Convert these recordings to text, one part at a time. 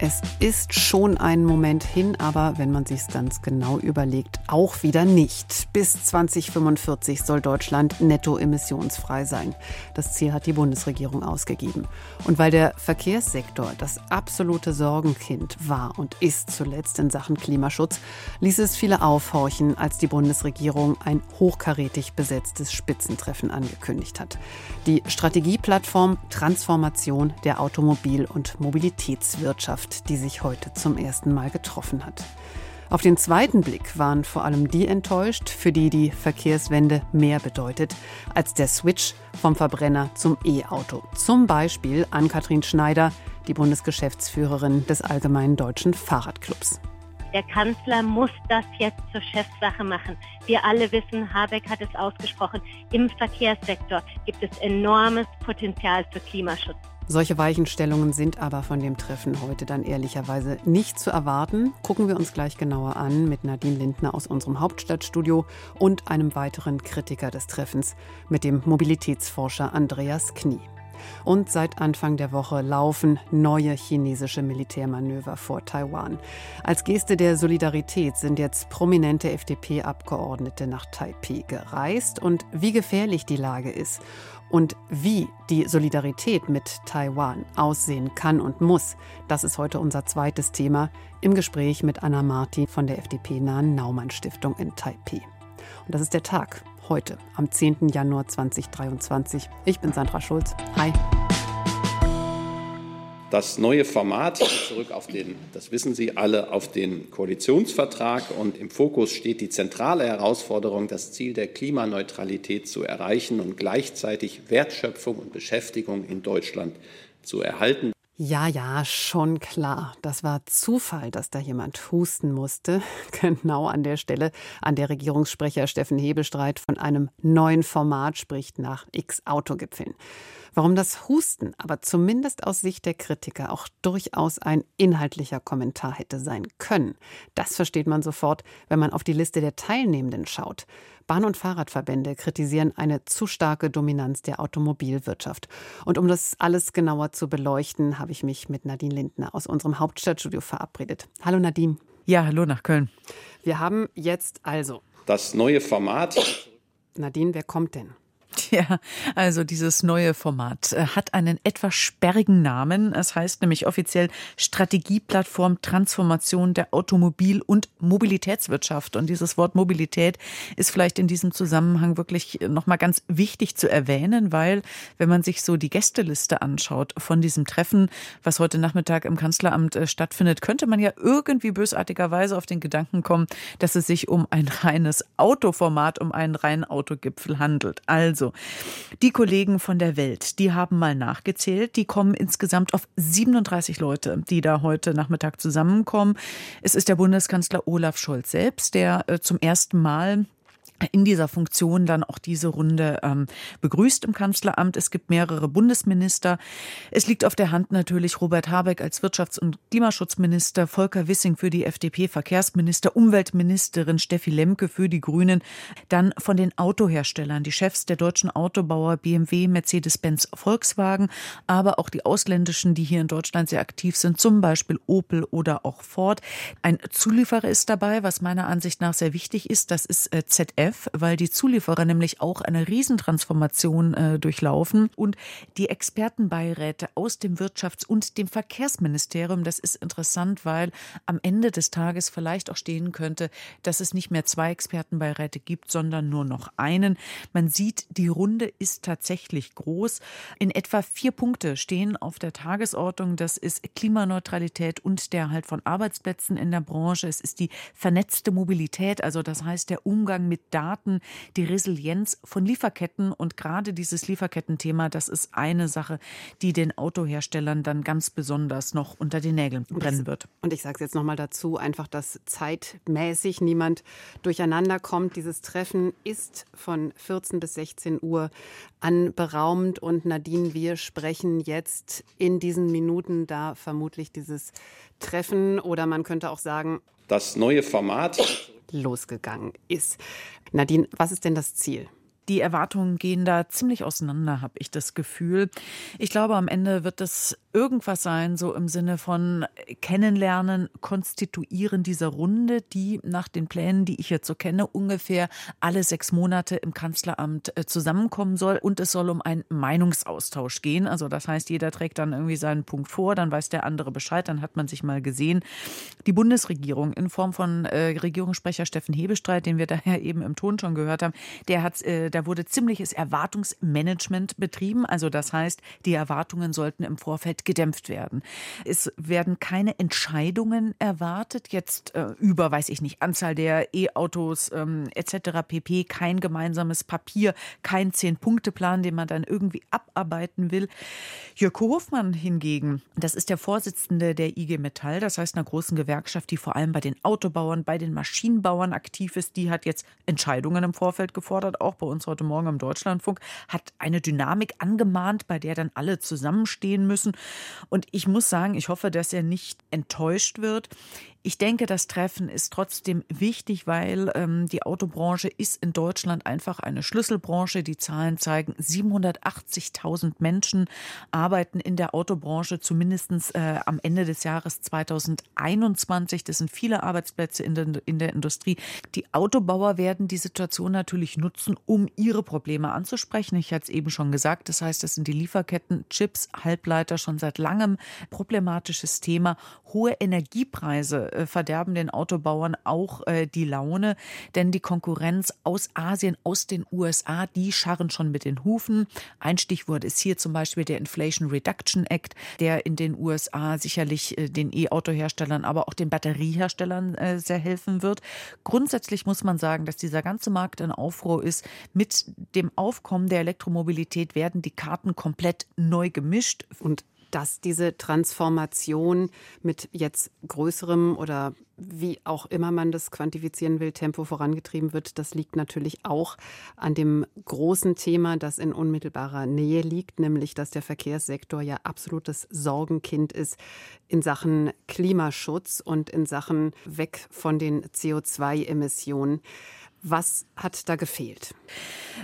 Es ist schon ein Moment hin, aber wenn man sich ganz genau überlegt, auch wieder nicht. Bis 2045 soll Deutschland netto emissionsfrei sein. Das Ziel hat die Bundesregierung ausgegeben. Und weil der Verkehrssektor das absolute Sorgenkind war und ist zuletzt in Sachen Klimaschutz, ließ es viele aufhorchen, als die Bundesregierung ein hochkarätig besetztes Spitzentreffen angekündigt hat. Die Strategieplattform Transformation der Automobil- und Mobilitätswirtschaft Mannschaft, die sich heute zum ersten Mal getroffen hat. Auf den zweiten Blick waren vor allem die enttäuscht, für die die Verkehrswende mehr bedeutet als der Switch vom Verbrenner zum E-Auto. Zum Beispiel Ann-Kathrin Schneider, die Bundesgeschäftsführerin des Allgemeinen Deutschen Fahrradclubs. Der Kanzler muss das jetzt zur Chefsache machen. Wir alle wissen, Habeck hat es ausgesprochen, im Verkehrssektor gibt es enormes Potenzial für Klimaschutz. Solche Weichenstellungen sind aber von dem Treffen heute dann ehrlicherweise nicht zu erwarten. Gucken wir uns gleich genauer an mit Nadine Lindner aus unserem Hauptstadtstudio und einem weiteren Kritiker des Treffens, mit dem Mobilitätsforscher Andreas Knie. Und seit Anfang der Woche laufen neue chinesische Militärmanöver vor Taiwan. Als Geste der Solidarität sind jetzt prominente FDP-Abgeordnete nach Taipei gereist und wie gefährlich die Lage ist und wie die Solidarität mit Taiwan aussehen kann und muss, das ist heute unser zweites Thema im Gespräch mit Anna Marti von der FDP-nahen Naumann-Stiftung in Taipei. Und das ist der Tag heute, am 10. Januar 2023. Ich bin Sandra Schulz. Hi. Das neue Format, zurück auf den, das wissen Sie alle, auf den Koalitionsvertrag und im Fokus steht die zentrale Herausforderung, das Ziel der Klimaneutralität zu erreichen und gleichzeitig Wertschöpfung und Beschäftigung in Deutschland zu erhalten. Ja, ja, schon klar. Das war Zufall, dass da jemand husten musste. Genau an der Stelle, an der Regierungssprecher Steffen Hebelstreit von einem neuen Format spricht nach X-Autogipfeln. Warum das Husten aber zumindest aus Sicht der Kritiker auch durchaus ein inhaltlicher Kommentar hätte sein können, das versteht man sofort, wenn man auf die Liste der Teilnehmenden schaut. Bahn- und Fahrradverbände kritisieren eine zu starke Dominanz der Automobilwirtschaft. Und um das alles genauer zu beleuchten, habe ich mich mit Nadine Lindner aus unserem Hauptstadtstudio verabredet. Hallo Nadine. Ja, hallo nach Köln. Wir haben jetzt also das neue Format. Nadine, wer kommt denn? Ja, also dieses neue Format äh, hat einen etwas sperrigen Namen. Es heißt nämlich offiziell Strategieplattform Transformation der Automobil- und Mobilitätswirtschaft. Und dieses Wort Mobilität ist vielleicht in diesem Zusammenhang wirklich nochmal ganz wichtig zu erwähnen, weil wenn man sich so die Gästeliste anschaut von diesem Treffen, was heute Nachmittag im Kanzleramt äh, stattfindet, könnte man ja irgendwie bösartigerweise auf den Gedanken kommen, dass es sich um ein reines Autoformat, um einen reinen Autogipfel handelt. Also die Kollegen von der Welt, die haben mal nachgezählt. Die kommen insgesamt auf 37 Leute, die da heute Nachmittag zusammenkommen. Es ist der Bundeskanzler Olaf Scholz selbst, der äh, zum ersten Mal in dieser Funktion dann auch diese Runde ähm, begrüßt im Kanzleramt. Es gibt mehrere Bundesminister. Es liegt auf der Hand natürlich Robert Habeck als Wirtschafts- und Klimaschutzminister, Volker Wissing für die FDP Verkehrsminister, Umweltministerin Steffi Lemke für die Grünen. Dann von den Autoherstellern, die Chefs der deutschen Autobauer BMW, Mercedes-Benz, Volkswagen, aber auch die ausländischen, die hier in Deutschland sehr aktiv sind, zum Beispiel Opel oder auch Ford. Ein Zulieferer ist dabei, was meiner Ansicht nach sehr wichtig ist. Das ist äh, ZF ZDF, weil die Zulieferer nämlich auch eine Riesentransformation äh, durchlaufen und die Expertenbeiräte aus dem Wirtschafts- und dem Verkehrsministerium, das ist interessant, weil am Ende des Tages vielleicht auch stehen könnte, dass es nicht mehr zwei Expertenbeiräte gibt, sondern nur noch einen. Man sieht, die Runde ist tatsächlich groß. In etwa vier Punkte stehen auf der Tagesordnung. Das ist Klimaneutralität und der Halt von Arbeitsplätzen in der Branche. Es ist die vernetzte Mobilität, also das heißt der Umgang mit Daten, die Resilienz von Lieferketten. Und gerade dieses Lieferkettenthema, das ist eine Sache, die den Autoherstellern dann ganz besonders noch unter den Nägeln brennen wird. Und ich sage es jetzt nochmal dazu, einfach, dass zeitmäßig niemand durcheinander kommt. Dieses Treffen ist von 14 bis 16 Uhr anberaumt. Und Nadine, wir sprechen jetzt in diesen Minuten da vermutlich dieses Treffen oder man könnte auch sagen, das neue Format losgegangen ist. Nadine, was ist denn das Ziel? Die Erwartungen gehen da ziemlich auseinander, habe ich das Gefühl. Ich glaube, am Ende wird es irgendwas sein, so im Sinne von Kennenlernen, Konstituieren dieser Runde, die nach den Plänen, die ich jetzt so kenne, ungefähr alle sechs Monate im Kanzleramt äh, zusammenkommen soll. Und es soll um einen Meinungsaustausch gehen. Also das heißt, jeder trägt dann irgendwie seinen Punkt vor, dann weiß der andere Bescheid, dann hat man sich mal gesehen. Die Bundesregierung in Form von äh, Regierungssprecher Steffen Hebestreit, den wir daher eben im Ton schon gehört haben, der hat, äh, da wurde ziemliches Erwartungsmanagement betrieben. Also das heißt, die Erwartungen sollten im Vorfeld gedämpft werden. Es werden keine Entscheidungen erwartet, jetzt äh, über, weiß ich nicht, Anzahl der E-Autos ähm, etc. pp. Kein gemeinsames Papier, kein Zehn-Punkte-Plan, den man dann irgendwie abarbeiten will. Jörg Hofmann hingegen, das ist der Vorsitzende der IG Metall, das heißt einer großen Gewerkschaft, die vor allem bei den Autobauern, bei den Maschinenbauern aktiv ist, die hat jetzt Entscheidungen im Vorfeld gefordert, auch bei uns heute Morgen im Deutschlandfunk, hat eine Dynamik angemahnt, bei der dann alle zusammenstehen müssen. Und ich muss sagen, ich hoffe, dass er nicht enttäuscht wird. Ich denke, das Treffen ist trotzdem wichtig, weil ähm, die Autobranche ist in Deutschland einfach eine Schlüsselbranche. Die Zahlen zeigen, 780.000 Menschen arbeiten in der Autobranche, zumindest äh, am Ende des Jahres 2021. Das sind viele Arbeitsplätze in der, in der Industrie. Die Autobauer werden die Situation natürlich nutzen, um ihre Probleme anzusprechen. Ich hatte es eben schon gesagt. Das heißt, das sind die Lieferketten, Chips, Halbleiter schon seit langem problematisches Thema. Hohe Energiepreise verderben den Autobauern auch äh, die Laune, denn die Konkurrenz aus Asien, aus den USA, die scharren schon mit den Hufen. Ein Stichwort ist hier zum Beispiel der Inflation Reduction Act, der in den USA sicherlich äh, den E-Auto-Herstellern, aber auch den Batterieherstellern sehr helfen wird. Grundsätzlich muss man sagen, dass dieser ganze Markt in Aufruhr ist. Mit dem Aufkommen der Elektromobilität werden die Karten komplett neu gemischt. Und dass diese Transformation mit jetzt größerem oder wie auch immer man das quantifizieren will, Tempo vorangetrieben wird. Das liegt natürlich auch an dem großen Thema, das in unmittelbarer Nähe liegt, nämlich dass der Verkehrssektor ja absolutes Sorgenkind ist in Sachen Klimaschutz und in Sachen weg von den CO2-Emissionen. Was hat da gefehlt?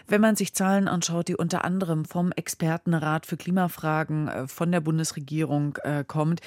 Wenn man sich Zahlen anschaut, die unter anderem vom Expertenrat für Klimafragen äh, von der Bundesregierung äh, kommt,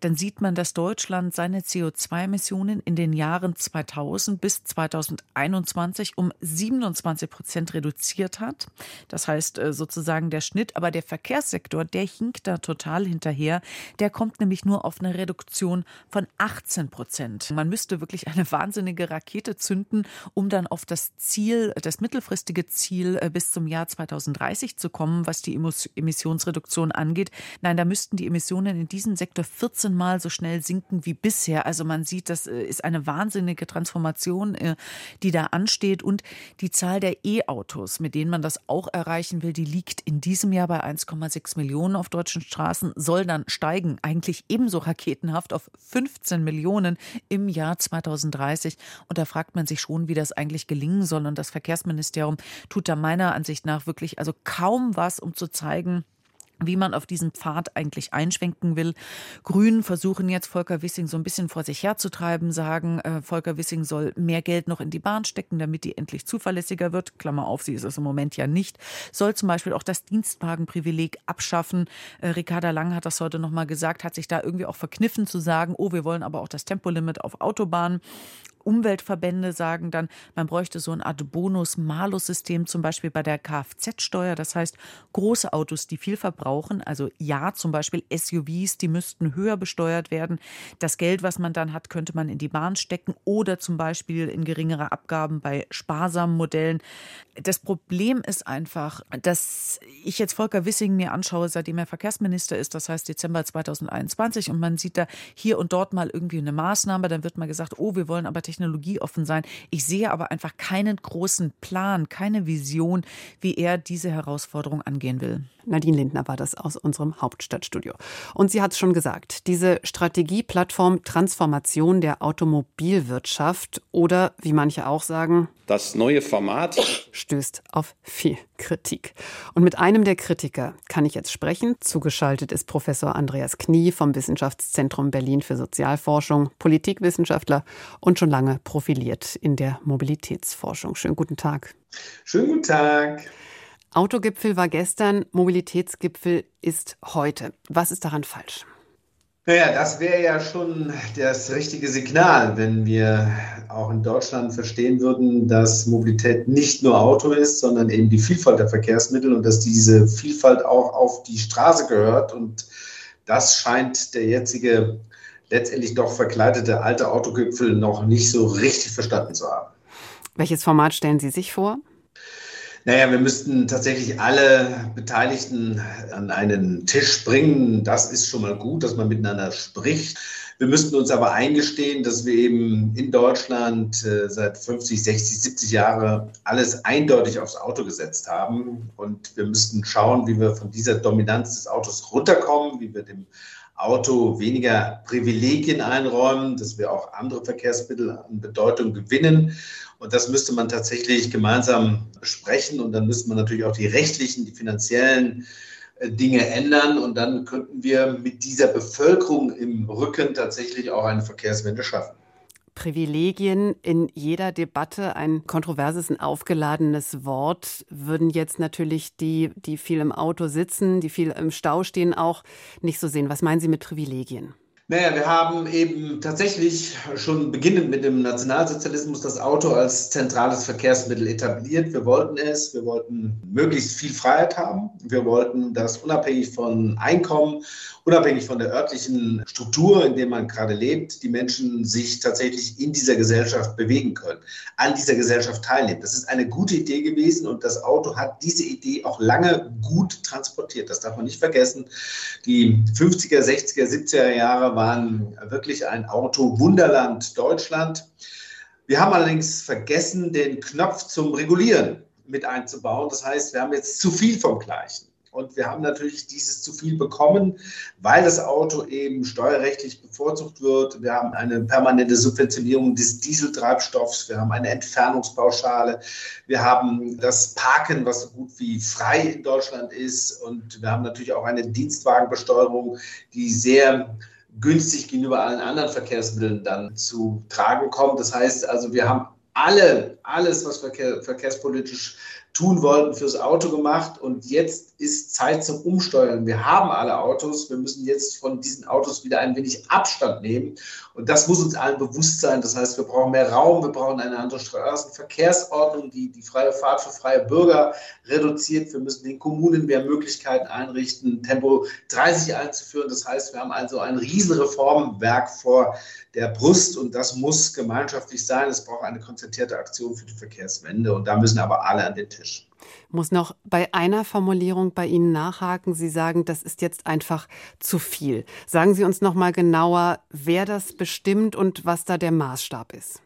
dann sieht man, dass Deutschland seine CO2-Emissionen in den Jahren 2000 bis 2021 um 27 Prozent reduziert hat. Das heißt äh, sozusagen der Schnitt, aber der Verkehrssektor, der hinkt da total hinterher. Der kommt nämlich nur auf eine Reduktion von 18 Prozent. Man müsste wirklich eine wahnsinnige Rakete zünden, um dann auf das Ziel, das mittelfristige Ziel äh, bis zum Jahr 2030 zu kommen, was die Emissionsreduktion angeht. Nein, da müssten die Emissionen in diesem Sektor 14 Mal so schnell sinken wie bisher. Also man sieht, das äh, ist eine wahnsinnige Transformation, äh, die da ansteht. Und die Zahl der E-Autos, mit denen man das auch erreichen will, die liegt in diesem Jahr bei 1,6 Millionen auf deutschen Straßen, soll dann steigen, eigentlich ebenso raketenhaft auf 15 Millionen im Jahr 2030. Und da fragt man sich schon, wie das eigentlich gelingen soll. Und das Verkehrsministerium tut da meiner Ansicht nach wirklich also kaum was, um zu zeigen, wie man auf diesen Pfad eigentlich einschwenken will. Grünen versuchen jetzt Volker Wissing so ein bisschen vor sich herzutreiben, sagen, äh, Volker Wissing soll mehr Geld noch in die Bahn stecken, damit die endlich zuverlässiger wird. Klammer auf, sie ist es im Moment ja nicht. Soll zum Beispiel auch das Dienstwagenprivileg abschaffen. Äh, Ricarda Lang hat das heute nochmal gesagt, hat sich da irgendwie auch verkniffen zu sagen, oh, wir wollen aber auch das Tempolimit auf Autobahnen. Umweltverbände sagen dann, man bräuchte so eine Art Bonus-Malus-System, zum Beispiel bei der Kfz-Steuer. Das heißt, große Autos, die viel verbrauchen, also ja, zum Beispiel SUVs, die müssten höher besteuert werden. Das Geld, was man dann hat, könnte man in die Bahn stecken oder zum Beispiel in geringere Abgaben bei sparsamen Modellen. Das Problem ist einfach, dass ich jetzt Volker Wissing mir anschaue, seitdem er Verkehrsminister ist, das heißt Dezember 2021, und man sieht da hier und dort mal irgendwie eine Maßnahme, dann wird mal gesagt, oh, wir wollen aber technologieoffen sein. Ich sehe aber einfach keinen großen Plan, keine Vision, wie er diese Herausforderung angehen will. Nadine Lindner war das aus unserem Hauptstadtstudio. Und sie hat es schon gesagt, diese Strategieplattform Transformation der Automobilwirtschaft oder, wie manche auch sagen, Das neue Format stößt auf viel Kritik. Und mit einem der Kritiker kann ich jetzt sprechen. Zugeschaltet ist Professor Andreas Knie vom Wissenschaftszentrum Berlin für Sozialforschung, Politikwissenschaftler und schon lange profiliert in der Mobilitätsforschung. Schönen guten Tag. Schönen guten Tag. Autogipfel war gestern, Mobilitätsgipfel ist heute. Was ist daran falsch? Naja, das wäre ja schon das richtige Signal, wenn wir auch in Deutschland verstehen würden, dass Mobilität nicht nur Auto ist, sondern eben die Vielfalt der Verkehrsmittel und dass diese Vielfalt auch auf die Straße gehört. Und das scheint der jetzige, letztendlich doch verkleidete alte Autogipfel noch nicht so richtig verstanden zu haben. Welches Format stellen Sie sich vor? Naja, wir müssten tatsächlich alle Beteiligten an einen Tisch bringen. Das ist schon mal gut, dass man miteinander spricht. Wir müssten uns aber eingestehen, dass wir eben in Deutschland äh, seit 50, 60, 70 Jahren alles eindeutig aufs Auto gesetzt haben. Und wir müssten schauen, wie wir von dieser Dominanz des Autos runterkommen, wie wir dem Auto weniger Privilegien einräumen, dass wir auch andere Verkehrsmittel an Bedeutung gewinnen. Und das müsste man tatsächlich gemeinsam besprechen. Und dann müsste man natürlich auch die rechtlichen, die finanziellen äh, Dinge ändern. Und dann könnten wir mit dieser Bevölkerung im Rücken tatsächlich auch eine Verkehrswende schaffen. Privilegien in jeder Debatte ein kontroverses und aufgeladenes Wort, würden jetzt natürlich die, die viel im Auto sitzen, die viel im Stau stehen, auch nicht so sehen. Was meinen Sie mit Privilegien? Naja, wir haben eben tatsächlich schon beginnend mit dem Nationalsozialismus das Auto als zentrales Verkehrsmittel etabliert. Wir wollten es, wir wollten möglichst viel Freiheit haben. Wir wollten das unabhängig von Einkommen, unabhängig von der örtlichen Struktur, in der man gerade lebt, die Menschen sich tatsächlich in dieser Gesellschaft bewegen können, an dieser Gesellschaft teilnehmen. Das ist eine gute Idee gewesen und das Auto hat diese Idee auch lange gut transportiert. Das darf man nicht vergessen. Die 50er, 60er, 70er Jahre waren wirklich ein Auto-Wunderland Deutschland. Wir haben allerdings vergessen, den Knopf zum Regulieren mit einzubauen. Das heißt, wir haben jetzt zu viel vom Gleichen. Und wir haben natürlich dieses zu viel bekommen, weil das Auto eben steuerrechtlich bevorzugt wird. Wir haben eine permanente Subventionierung des Dieseltreibstoffs. Wir haben eine Entfernungspauschale. Wir haben das Parken, was so gut wie frei in Deutschland ist. Und wir haben natürlich auch eine Dienstwagenbesteuerung, die sehr günstig gegenüber allen anderen Verkehrsmitteln dann zu tragen kommt. Das heißt also, wir haben alle, alles, was verkehr, verkehrspolitisch tun wollten, fürs Auto gemacht. Und jetzt ist Zeit zum Umsteuern. Wir haben alle Autos. Wir müssen jetzt von diesen Autos wieder ein wenig Abstand nehmen. Und das muss uns allen bewusst sein. Das heißt, wir brauchen mehr Raum. Wir brauchen eine andere Straßenverkehrsordnung, die die freie Fahrt für freie Bürger reduziert. Wir müssen den Kommunen mehr Möglichkeiten einrichten, Tempo 30 einzuführen. Das heißt, wir haben also ein Riesenreformwerk vor der Brust und das muss gemeinschaftlich sein. Es braucht eine konzentrierte Aktion für die Verkehrswende und da müssen aber alle an den Tisch. Muss noch bei einer Formulierung bei Ihnen nachhaken. Sie sagen, das ist jetzt einfach zu viel. Sagen Sie uns noch mal genauer, wer das bestimmt und was da der Maßstab ist.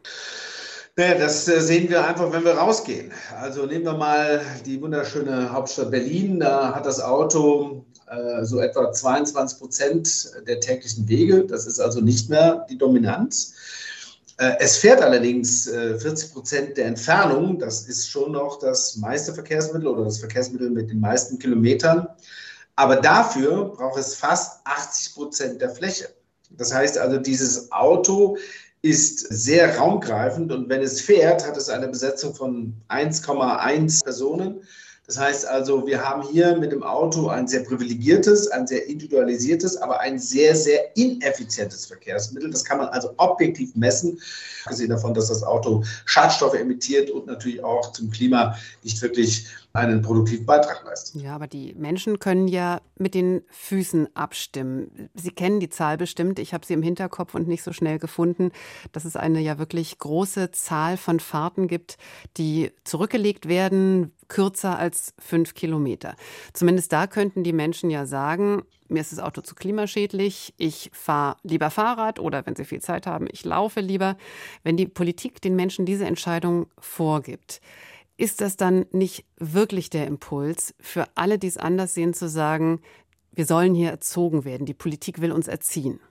Naja, das äh, sehen wir einfach, wenn wir rausgehen. Also nehmen wir mal die wunderschöne Hauptstadt Berlin. Da hat das Auto äh, so etwa 22 Prozent der täglichen Wege. Das ist also nicht mehr die Dominanz. Äh, es fährt allerdings 40 äh, Prozent der Entfernung. Das ist schon noch das meiste Verkehrsmittel oder das Verkehrsmittel mit den meisten Kilometern. Aber dafür braucht es fast 80 Prozent der Fläche. Das heißt also, dieses Auto ist sehr raumgreifend und wenn es fährt, hat es eine Besetzung von 1,1 Personen. Das heißt also, wir haben hier mit dem Auto ein sehr privilegiertes, ein sehr individualisiertes, aber ein sehr, sehr ineffizientes Verkehrsmittel. Das kann man also objektiv messen, gesehen davon, dass das Auto Schadstoffe emittiert und natürlich auch zum Klima nicht wirklich einen produktiven Beitrag leistet. Ja, aber die Menschen können ja mit den Füßen abstimmen. Sie kennen die Zahl bestimmt. Ich habe sie im Hinterkopf und nicht so schnell gefunden, dass es eine ja wirklich große Zahl von Fahrten gibt, die zurückgelegt werden, kürzer als fünf Kilometer. Zumindest da könnten die Menschen ja sagen, mir ist das Auto zu klimaschädlich, ich fahre lieber Fahrrad oder wenn sie viel Zeit haben, ich laufe lieber. Wenn die Politik den Menschen diese Entscheidung vorgibt, ist das dann nicht wirklich der Impuls für alle, die es anders sehen, zu sagen, wir sollen hier erzogen werden, die Politik will uns erziehen?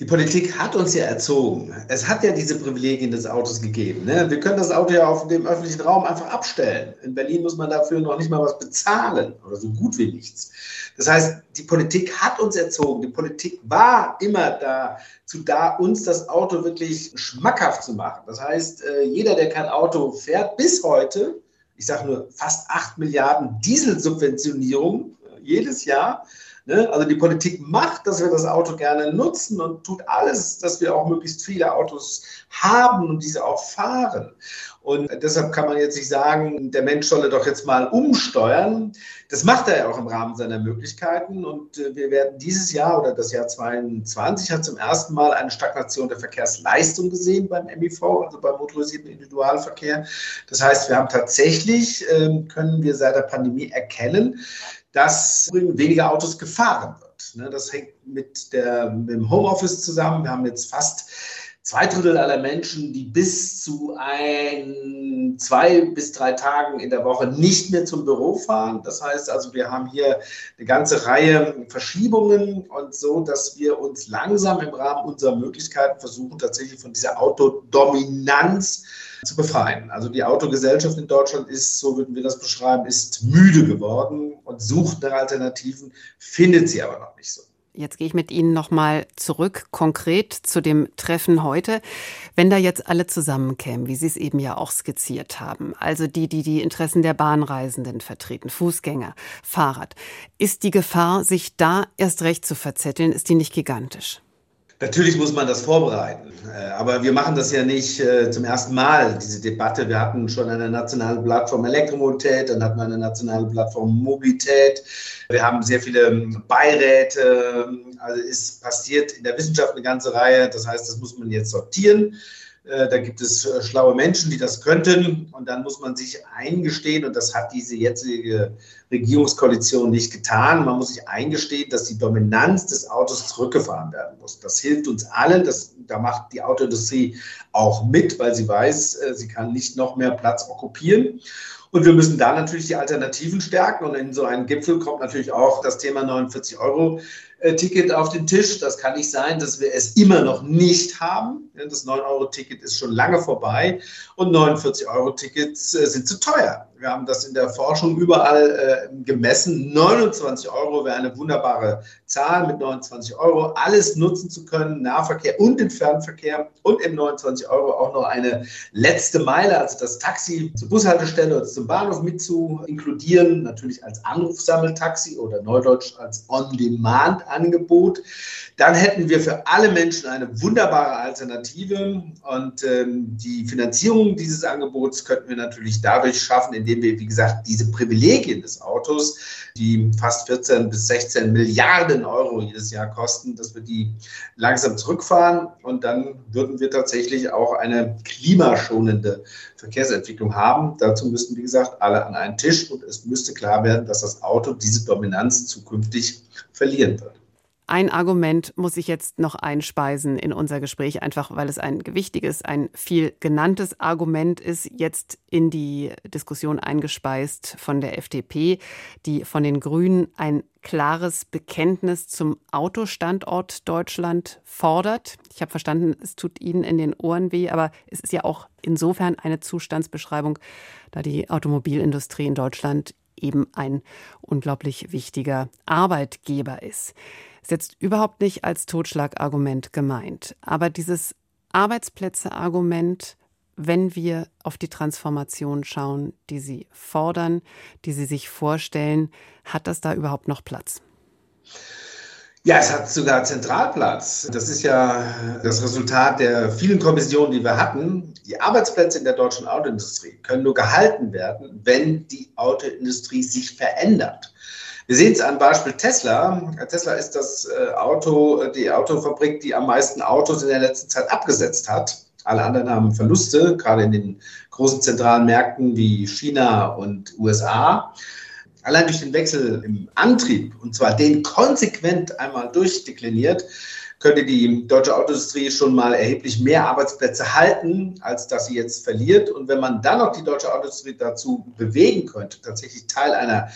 Die Politik hat uns ja erzogen. Es hat ja diese Privilegien des Autos gegeben. Ne? Wir können das Auto ja auf dem öffentlichen Raum einfach abstellen. In Berlin muss man dafür noch nicht mal was bezahlen oder so gut wie nichts. Das heißt, die Politik hat uns erzogen. Die Politik war immer dazu da, uns das Auto wirklich schmackhaft zu machen. Das heißt, äh, jeder, der kein Auto fährt, bis heute, ich sage nur fast 8 Milliarden Dieselsubventionierung äh, jedes Jahr, Ne? Also die Politik macht, dass wir das Auto gerne nutzen und tut alles, dass wir auch möglichst viele Autos haben und diese auch fahren. Und deshalb kann man jetzt nicht sagen, der Mensch solle doch jetzt mal umsteuern. Das macht er ja auch im Rahmen seiner Möglichkeiten. Und äh, wir werden dieses Jahr oder das Jahr 2022 hat zum ersten Mal eine Stagnation der Verkehrsleistung gesehen beim MIV, also beim motorisierten Individualverkehr. Das heißt, wir haben tatsächlich, ähm, können wir seit der Pandemie erkennen, dass weniger Autos gefahren wird. Ne, das hängt mit, der, mit dem Homeoffice zusammen. Wir haben jetzt fast zwei Drittel aller Menschen, die bis zu ein, zwei bis drei Tagen in der Woche nicht mehr zum Büro fahren. Das heißt also, wir haben hier eine ganze Reihe Verschiebungen und so, dass wir uns langsam im Rahmen unserer Möglichkeiten versuchen, tatsächlich von dieser Autodominanz zu befreien. Also die Autogesellschaft in Deutschland ist, so würden wir das beschreiben, ist müde geworden und sucht nach Alternativen, findet sie aber noch nicht so. Jetzt gehe ich mit Ihnen nochmal zurück, konkret zu dem Treffen heute. Wenn da jetzt alle zusammenkämen, wie Sie es eben ja auch skizziert haben, also die, die die Interessen der Bahnreisenden vertreten, Fußgänger, Fahrrad, ist die Gefahr, sich da erst recht zu verzetteln, ist die nicht gigantisch? Natürlich muss man das vorbereiten. Äh, aber wir machen das ja nicht äh, zum ersten Mal, diese Debatte. Wir hatten schon eine nationale Plattform Elektromobilität, dann hatten wir eine nationale Plattform Mobilität. Wir haben sehr viele ähm, Beiräte. Also es passiert in der Wissenschaft eine ganze Reihe. Das heißt, das muss man jetzt sortieren. Äh, da gibt es äh, schlaue Menschen, die das könnten. Und dann muss man sich eingestehen, und das hat diese jetzige Regierungskoalition nicht getan, man muss sich eingestehen, dass die Dominanz des Autos zurückgefahren werden muss. Das hilft uns allen. Das, da macht die Autoindustrie auch mit, weil sie weiß, äh, sie kann nicht noch mehr Platz okkupieren. Und wir müssen da natürlich die Alternativen stärken. Und in so einen Gipfel kommt natürlich auch das Thema 49 Euro Ticket auf den Tisch. Das kann nicht sein, dass wir es immer noch nicht haben. Das 9-Euro-Ticket ist schon lange vorbei und 49-Euro-Tickets äh, sind zu teuer. Wir haben das in der Forschung überall äh, gemessen. 29 Euro wäre eine wunderbare Zahl mit 29 Euro. Alles nutzen zu können, Nahverkehr und den Fernverkehr und im 29 Euro auch noch eine letzte Meile, also das Taxi zur Bushaltestelle oder zum Bahnhof mit zu inkludieren. Natürlich als Anrufsammeltaxi oder Neudeutsch als On-Demand-Angebot. Dann hätten wir für alle Menschen eine wunderbare Alternative und ähm, die Finanzierung dieses Angebots könnten wir natürlich dadurch schaffen, indem wir, wie gesagt, diese Privilegien des Autos, die fast 14 bis 16 Milliarden Euro jedes Jahr kosten, dass wir die langsam zurückfahren und dann würden wir tatsächlich auch eine klimaschonende Verkehrsentwicklung haben. Dazu müssten, wie gesagt, alle an einen Tisch und es müsste klar werden, dass das Auto diese Dominanz zukünftig verlieren wird. Ein Argument muss ich jetzt noch einspeisen in unser Gespräch, einfach weil es ein gewichtiges, ein viel genanntes Argument ist, jetzt in die Diskussion eingespeist von der FDP, die von den Grünen ein klares Bekenntnis zum Autostandort Deutschland fordert. Ich habe verstanden, es tut Ihnen in den Ohren weh, aber es ist ja auch insofern eine Zustandsbeschreibung, da die Automobilindustrie in Deutschland eben ein unglaublich wichtiger Arbeitgeber ist. Ist jetzt überhaupt nicht als Totschlagargument gemeint. Aber dieses Arbeitsplätze-Argument, wenn wir auf die Transformation schauen, die Sie fordern, die Sie sich vorstellen, hat das da überhaupt noch Platz? Ja, es hat sogar Zentralplatz. Das ist ja das Resultat der vielen Kommissionen, die wir hatten. Die Arbeitsplätze in der deutschen Autoindustrie können nur gehalten werden, wenn die Autoindustrie sich verändert. Wir sehen es am Beispiel Tesla. Tesla ist das äh, Auto, die Autofabrik, die am meisten Autos in der letzten Zeit abgesetzt hat. Alle anderen haben Verluste, gerade in den großen zentralen Märkten wie China und USA. Allein durch den Wechsel im Antrieb, und zwar den konsequent einmal durchdekliniert, könnte die deutsche Autoindustrie schon mal erheblich mehr Arbeitsplätze halten, als dass sie jetzt verliert. Und wenn man dann noch die deutsche Autoindustrie dazu bewegen könnte, tatsächlich Teil einer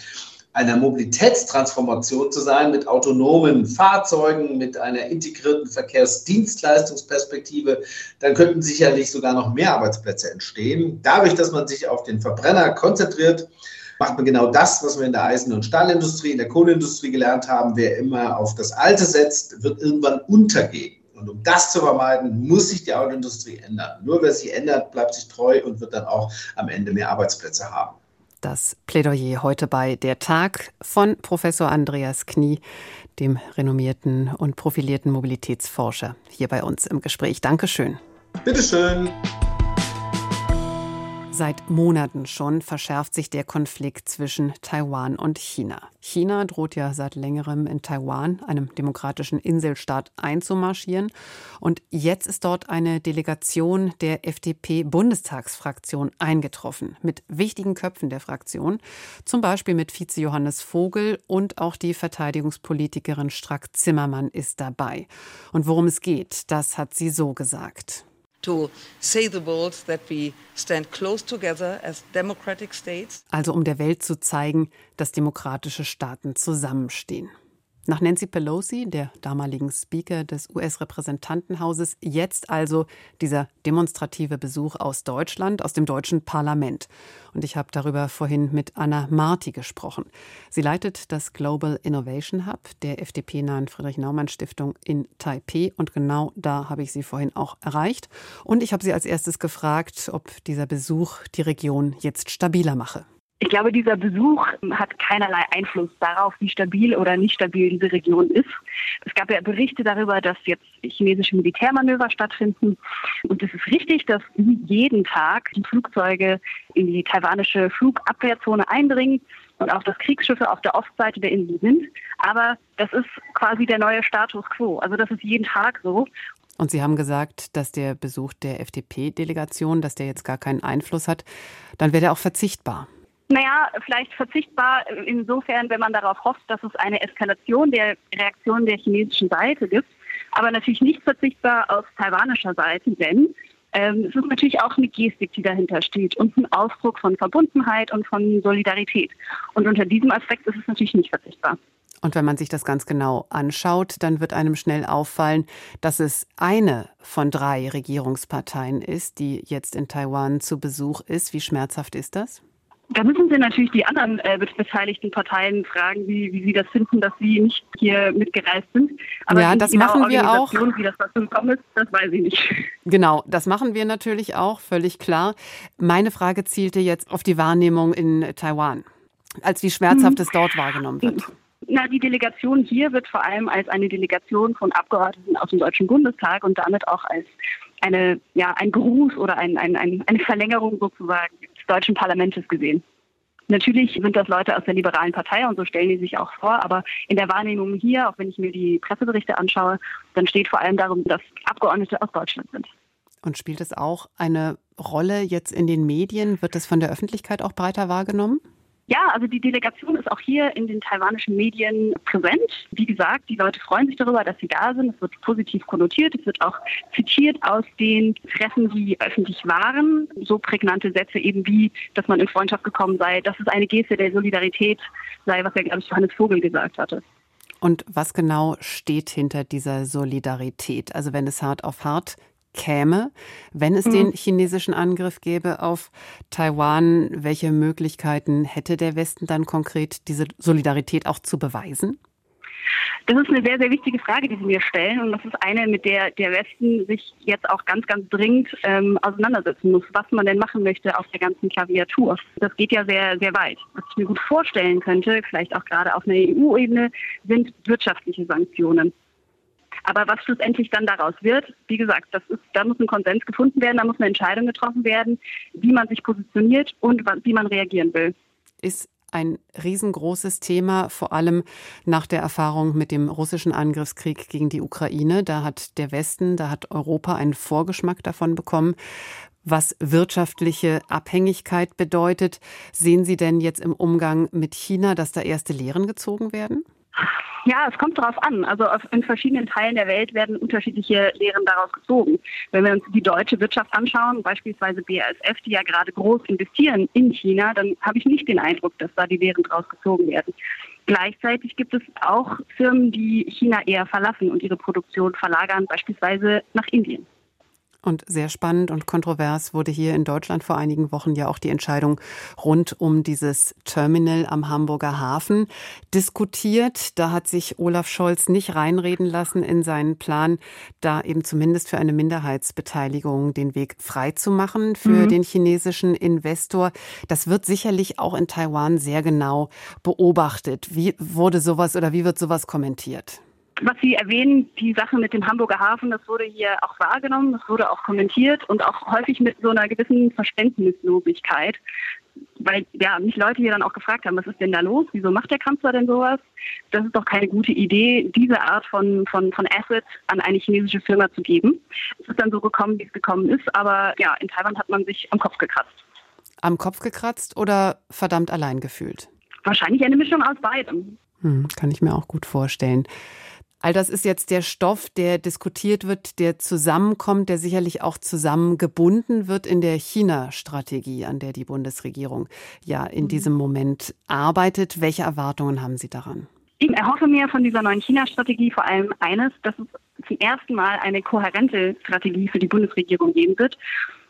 einer Mobilitätstransformation zu sein mit autonomen Fahrzeugen, mit einer integrierten Verkehrsdienstleistungsperspektive, dann könnten sicherlich sogar noch mehr Arbeitsplätze entstehen. Dadurch, dass man sich auf den Verbrenner konzentriert, macht man genau das, was wir in der Eisen- und Stahlindustrie, in der Kohleindustrie gelernt haben. Wer immer auf das Alte setzt, wird irgendwann untergehen. Und um das zu vermeiden, muss sich die Autoindustrie ändern. Nur wer sie ändert, bleibt sich treu und wird dann auch am Ende mehr Arbeitsplätze haben. Das Plädoyer heute bei Der Tag von Professor Andreas Knie, dem renommierten und profilierten Mobilitätsforscher, hier bei uns im Gespräch. Dankeschön. Bitteschön. Seit Monaten schon verschärft sich der Konflikt zwischen Taiwan und China. China droht ja seit längerem in Taiwan, einem demokratischen Inselstaat, einzumarschieren. Und jetzt ist dort eine Delegation der FDP-Bundestagsfraktion eingetroffen, mit wichtigen Köpfen der Fraktion, zum Beispiel mit Vize Johannes Vogel und auch die Verteidigungspolitikerin Strack Zimmermann ist dabei. Und worum es geht, das hat sie so gesagt Also um der Welt zu zeigen, dass demokratische Staaten zusammenstehen. Nach Nancy Pelosi, der damaligen Speaker des US-Repräsentantenhauses, jetzt also dieser demonstrative Besuch aus Deutschland, aus dem deutschen Parlament. Und ich habe darüber vorhin mit Anna Marti gesprochen. Sie leitet das Global Innovation Hub der FDP-nahen Friedrich-Naumann-Stiftung in Taipei. Und genau da habe ich sie vorhin auch erreicht. Und ich habe sie als erstes gefragt, ob dieser Besuch die Region jetzt stabiler mache. Ich glaube, dieser Besuch hat keinerlei Einfluss darauf, wie stabil oder nicht stabil diese Region ist. Es gab ja Berichte darüber, dass jetzt chinesische Militärmanöver stattfinden. Und es ist richtig, dass jeden Tag die Flugzeuge in die taiwanische Flugabwehrzone eindringen und auch dass Kriegsschiffe auf der Ostseite der Insel sind. Aber das ist quasi der neue Status quo. Also das ist jeden Tag so. Und Sie haben gesagt, dass der Besuch der FDP-Delegation, dass der jetzt gar keinen Einfluss hat, dann wäre der auch verzichtbar. Naja, vielleicht verzichtbar insofern, wenn man darauf hofft, dass es eine Eskalation der Reaktion der chinesischen Seite gibt, aber natürlich nicht verzichtbar aus taiwanischer Seite, denn ähm, es ist natürlich auch eine Gestik, die dahinter steht und ein Ausdruck von Verbundenheit und von Solidarität. Und unter diesem Aspekt ist es natürlich nicht verzichtbar. Und wenn man sich das ganz genau anschaut, dann wird einem schnell auffallen, dass es eine von drei Regierungsparteien ist, die jetzt in Taiwan zu Besuch ist. Wie schmerzhaft ist das? Da müssen Sie natürlich die anderen äh, beteiligten Parteien fragen, wie, wie sie das finden, dass sie nicht hier mitgereist sind. Aber ja, das machen wir auch. Wie das dazu gekommen ist, das weiß ich nicht. Genau, das machen wir natürlich auch, völlig klar. Meine Frage zielte jetzt auf die Wahrnehmung in Taiwan, als wie schmerzhaft hm. es dort wahrgenommen wird. Na, die Delegation hier wird vor allem als eine Delegation von Abgeordneten aus dem Deutschen Bundestag und damit auch als eine, ja, ein Gruß oder ein, ein, ein, eine Verlängerung sozusagen deutschen Parlaments gesehen. Natürlich sind das Leute aus der liberalen Partei und so stellen die sich auch vor, aber in der Wahrnehmung hier, auch wenn ich mir die Presseberichte anschaue, dann steht vor allem darum, dass Abgeordnete aus Deutschland sind. Und spielt es auch eine Rolle jetzt in den Medien? Wird das von der Öffentlichkeit auch breiter wahrgenommen? Ja, also die Delegation ist auch hier in den taiwanischen Medien präsent. Wie gesagt, die Leute freuen sich darüber, dass sie da sind. Es wird positiv konnotiert. Es wird auch zitiert aus den Treffen, die öffentlich waren. So prägnante Sätze eben wie, dass man in Freundschaft gekommen sei, dass es eine Geste der Solidarität sei, was ja, glaube ich, Johannes Vogel gesagt hatte. Und was genau steht hinter dieser Solidarität? Also wenn es hart auf hart käme, wenn es mhm. den chinesischen Angriff gäbe auf Taiwan? Welche Möglichkeiten hätte der Westen dann konkret, diese Solidarität auch zu beweisen? Das ist eine sehr, sehr wichtige Frage, die Sie mir stellen. Und das ist eine, mit der der Westen sich jetzt auch ganz, ganz dringend ähm, auseinandersetzen muss, was man denn machen möchte auf der ganzen Klaviatur. Das geht ja sehr, sehr weit. Was ich mir gut vorstellen könnte, vielleicht auch gerade auf einer EU-Ebene, sind wirtschaftliche Sanktionen. Aber was schlussendlich dann daraus wird, wie gesagt, das ist, da muss ein Konsens gefunden werden, da muss eine Entscheidung getroffen werden, wie man sich positioniert und wie man reagieren will. Ist ein riesengroßes Thema, vor allem nach der Erfahrung mit dem russischen Angriffskrieg gegen die Ukraine. Da hat der Westen, da hat Europa einen Vorgeschmack davon bekommen, was wirtschaftliche Abhängigkeit bedeutet. Sehen Sie denn jetzt im Umgang mit China, dass da erste Lehren gezogen werden? Ja, es kommt darauf an. Also in verschiedenen Teilen der Welt werden unterschiedliche Lehren daraus gezogen. Wenn wir uns die deutsche Wirtschaft anschauen, beispielsweise BASF, die ja gerade groß investieren in China, dann habe ich nicht den Eindruck, dass da die Lehren daraus gezogen werden. Gleichzeitig gibt es auch Firmen, die China eher verlassen und ihre Produktion verlagern, beispielsweise nach Indien. Und sehr spannend und kontrovers wurde hier in Deutschland vor einigen Wochen ja auch die Entscheidung rund um dieses Terminal am Hamburger Hafen diskutiert. Da hat sich Olaf Scholz nicht reinreden lassen in seinen Plan, da eben zumindest für eine Minderheitsbeteiligung den Weg frei zu machen für mhm. den chinesischen Investor. Das wird sicherlich auch in Taiwan sehr genau beobachtet. Wie wurde sowas oder wie wird sowas kommentiert? Was Sie erwähnen, die Sache mit dem Hamburger Hafen, das wurde hier auch wahrgenommen, das wurde auch kommentiert und auch häufig mit so einer gewissen Verständnislosigkeit. Weil ja mich Leute hier dann auch gefragt haben, was ist denn da los? Wieso macht der Kanzler denn sowas? Das ist doch keine gute Idee, diese Art von, von, von Assets an eine chinesische Firma zu geben. Es ist dann so gekommen, wie es gekommen ist, aber ja, in Taiwan hat man sich am Kopf gekratzt. Am Kopf gekratzt oder verdammt allein gefühlt? Wahrscheinlich eine Mischung aus beidem. Hm, kann ich mir auch gut vorstellen. All das ist jetzt der Stoff, der diskutiert wird, der zusammenkommt, der sicherlich auch zusammengebunden wird in der China-Strategie, an der die Bundesregierung ja in mhm. diesem Moment arbeitet. Welche Erwartungen haben Sie daran? Ich erhoffe mir von dieser neuen China-Strategie vor allem eines, dass es zum ersten Mal eine kohärente Strategie für die Bundesregierung geben wird.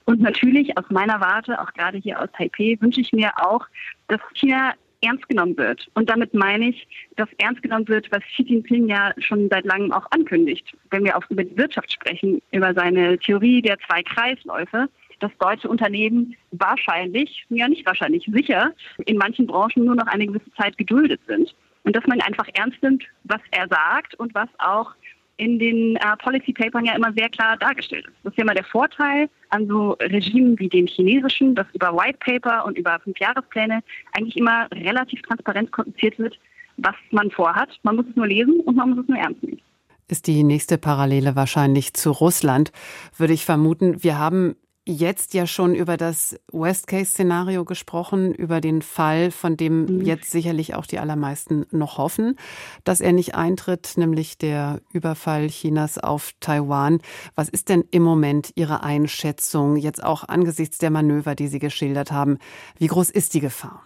Und natürlich aus meiner Warte, auch gerade hier aus Taipei, wünsche ich mir auch, dass China ernst genommen wird. Und damit meine ich, dass ernst genommen wird, was Xi Jinping ja schon seit langem auch ankündigt. Wenn wir auch über die Wirtschaft sprechen, über seine Theorie der zwei Kreisläufe, dass deutsche Unternehmen wahrscheinlich, ja nicht wahrscheinlich, sicher in manchen Branchen nur noch eine gewisse Zeit geduldet sind. Und dass man einfach ernst nimmt, was er sagt und was auch in den äh, Policy Papern ja immer sehr klar dargestellt ist. Das ist ja immer der Vorteil an so Regimen wie dem chinesischen, dass über White Paper und über Fünfjahrespläne eigentlich immer relativ transparent kommuniziert wird, was man vorhat. Man muss es nur lesen und man muss es nur ernst nehmen ist die nächste Parallele wahrscheinlich zu Russland, würde ich vermuten. Wir haben jetzt ja schon über das Worst-Case-Szenario gesprochen, über den Fall, von dem mhm. jetzt sicherlich auch die allermeisten noch hoffen, dass er nicht eintritt, nämlich der Überfall Chinas auf Taiwan. Was ist denn im Moment Ihre Einschätzung, jetzt auch angesichts der Manöver, die Sie geschildert haben? Wie groß ist die Gefahr?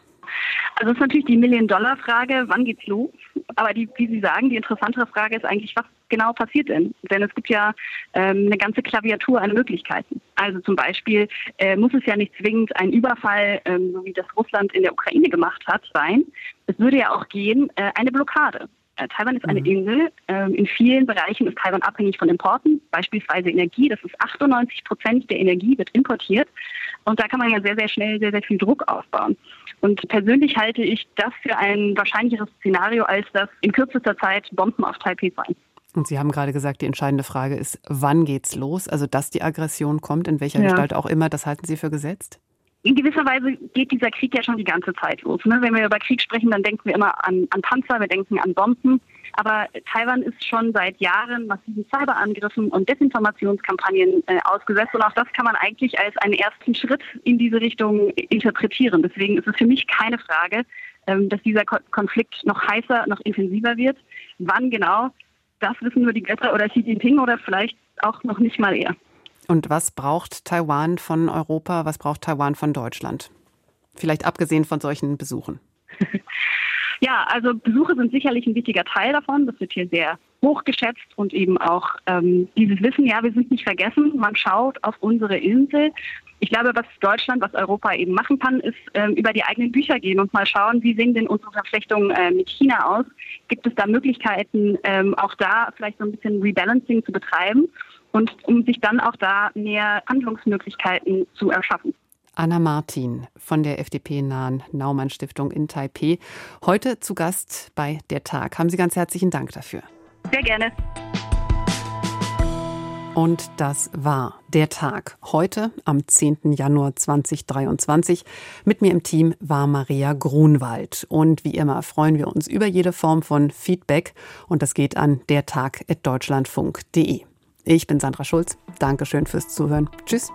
Also das ist natürlich die Million-Dollar-Frage, wann geht's los? Aber die, wie Sie sagen, die interessantere Frage ist eigentlich, was genau passiert denn? Denn es gibt ja ähm, eine ganze Klaviatur an Möglichkeiten. Also zum Beispiel äh, muss es ja nicht zwingend ein Überfall, ähm, so wie das Russland in der Ukraine gemacht hat, sein. Es würde ja auch gehen, äh, eine Blockade. Äh, Taiwan ist eine mhm. Insel. Ähm, in vielen Bereichen ist Taiwan abhängig von Importen, beispielsweise Energie. Das ist 98 Prozent der Energie wird importiert. Und da kann man ja sehr, sehr schnell sehr, sehr viel Druck aufbauen. Und persönlich halte ich das für ein wahrscheinlicheres Szenario, als dass in kürzester Zeit Bomben auf Taipei fallen. Und Sie haben gerade gesagt, die entscheidende Frage ist, wann geht's los? Also, dass die Aggression kommt, in welcher ja. Gestalt auch immer, das halten Sie für gesetzt? In gewisser Weise geht dieser Krieg ja schon die ganze Zeit los. Ne? Wenn wir über Krieg sprechen, dann denken wir immer an, an Panzer, wir denken an Bomben. Aber Taiwan ist schon seit Jahren massiven Cyberangriffen und Desinformationskampagnen äh, ausgesetzt. Und auch das kann man eigentlich als einen ersten Schritt in diese Richtung interpretieren. Deswegen ist es für mich keine Frage, ähm, dass dieser Konflikt noch heißer, noch intensiver wird. Wann genau, das wissen nur die Götter oder Xi Jinping oder vielleicht auch noch nicht mal er. Und was braucht Taiwan von Europa? Was braucht Taiwan von Deutschland? Vielleicht abgesehen von solchen Besuchen. Ja, also Besuche sind sicherlich ein wichtiger Teil davon. Das wird hier sehr hochgeschätzt und eben auch ähm, dieses Wissen, ja, wir sind nicht vergessen. Man schaut auf unsere Insel. Ich glaube, was Deutschland, was Europa eben machen kann, ist ähm, über die eigenen Bücher gehen und mal schauen, wie sehen denn unsere Verflechtungen äh, mit China aus? Gibt es da Möglichkeiten, ähm, auch da vielleicht so ein bisschen Rebalancing zu betreiben und um sich dann auch da mehr Handlungsmöglichkeiten zu erschaffen? Anna Martin von der FDP-nahen Naumann Stiftung in Taipei. Heute zu Gast bei Der Tag. Haben Sie ganz herzlichen Dank dafür. Sehr gerne. Und das war der Tag. Heute am 10. Januar 2023. Mit mir im Team war Maria Grunwald. Und wie immer freuen wir uns über jede Form von Feedback. Und das geht an dertag.deutschlandfunk.de. Ich bin Sandra Schulz. Dankeschön fürs Zuhören. Tschüss.